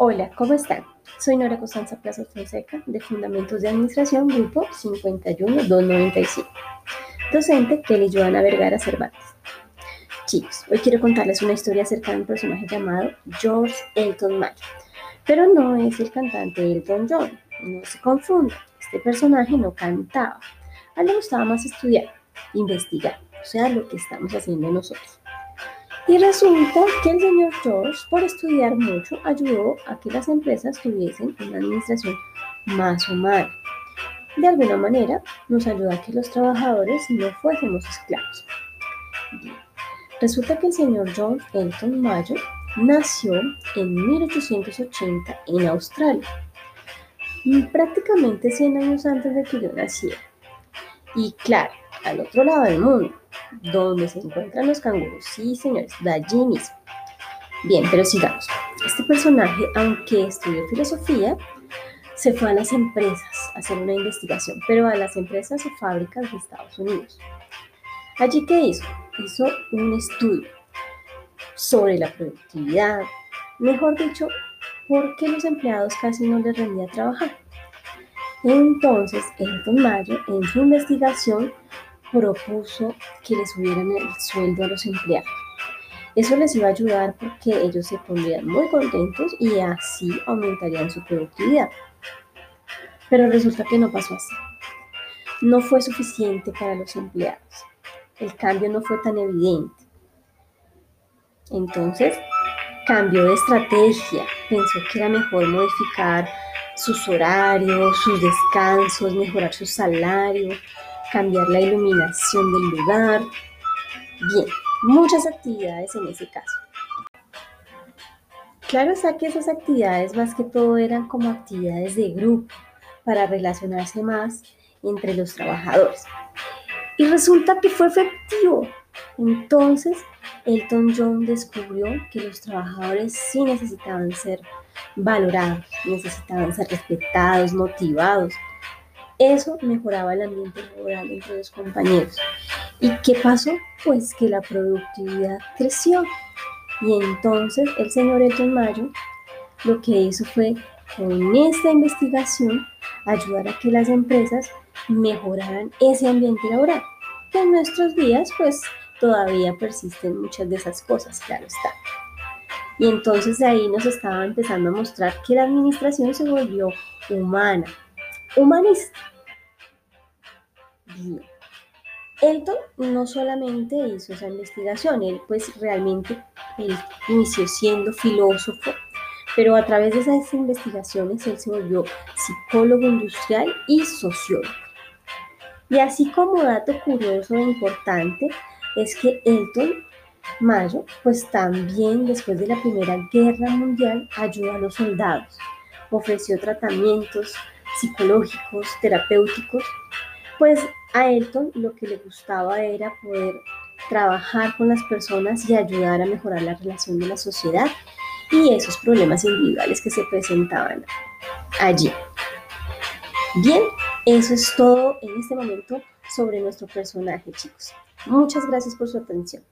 Hola, ¿cómo están? Soy Nora Costanza Plaza Fonseca, de Fundamentos de Administración, Grupo 51295, docente Kelly Joana Vergara Cervantes. Chicos, hoy quiero contarles una historia acerca de un personaje llamado George Elton Mayer, pero no es el cantante Elton John, no se confunda, este personaje no cantaba, a él le gustaba más estudiar, investigar, o sea, lo que estamos haciendo nosotros. Y resulta que el señor George, por estudiar mucho, ayudó a que las empresas tuviesen una administración más humana. De alguna manera, nos ayudó a que los trabajadores no fuésemos esclavos. Resulta que el señor John Elton Mayo nació en 1880 en Australia, prácticamente 100 años antes de que yo naciera. Y claro, al otro lado del mundo, donde se encuentran los canguros. Sí, señores, de allí mismo. Bien, pero sigamos. Este personaje, aunque estudió filosofía, se fue a las empresas a hacer una investigación, pero a las empresas o fábricas de Estados Unidos. Allí, ¿qué hizo? Hizo un estudio sobre la productividad, mejor dicho, por qué los empleados casi no les rendía trabajar. Entonces, Elton Mayo, en su investigación, propuso que les subieran el sueldo a los empleados. Eso les iba a ayudar porque ellos se pondrían muy contentos y así aumentarían su productividad. Pero resulta que no pasó así. No fue suficiente para los empleados. El cambio no fue tan evidente. Entonces, cambió de estrategia. Pensó que era mejor modificar sus horarios, sus descansos, mejorar su salario, cambiar la iluminación del lugar. Bien, muchas actividades en ese caso. Claro está que esas actividades más que todo eran como actividades de grupo para relacionarse más entre los trabajadores. Y resulta que fue efectivo. Entonces, Elton John descubrió que los trabajadores sí necesitaban ser valorados, necesitaban ser respetados, motivados, eso mejoraba el ambiente laboral entre los compañeros. ¿Y qué pasó? Pues que la productividad creció. Y entonces el señor Elton Mayo lo que hizo fue, con esta investigación, ayudar a que las empresas mejoraran ese ambiente laboral, que en nuestros días pues todavía persisten muchas de esas cosas, claro está. Y entonces ahí nos estaba empezando a mostrar que la administración se volvió humana, humanista. Elton no solamente hizo esa investigación, él pues realmente inició siendo filósofo, pero a través de esas investigaciones él se volvió psicólogo industrial y sociólogo. Y así como dato curioso e importante es que Elton Mayo, pues también después de la Primera Guerra Mundial ayudó a los soldados, ofreció tratamientos psicológicos, terapéuticos, pues a Elton lo que le gustaba era poder trabajar con las personas y ayudar a mejorar la relación de la sociedad y esos problemas individuales que se presentaban allí. Bien, eso es todo en este momento sobre nuestro personaje, chicos. Muchas gracias por su atención.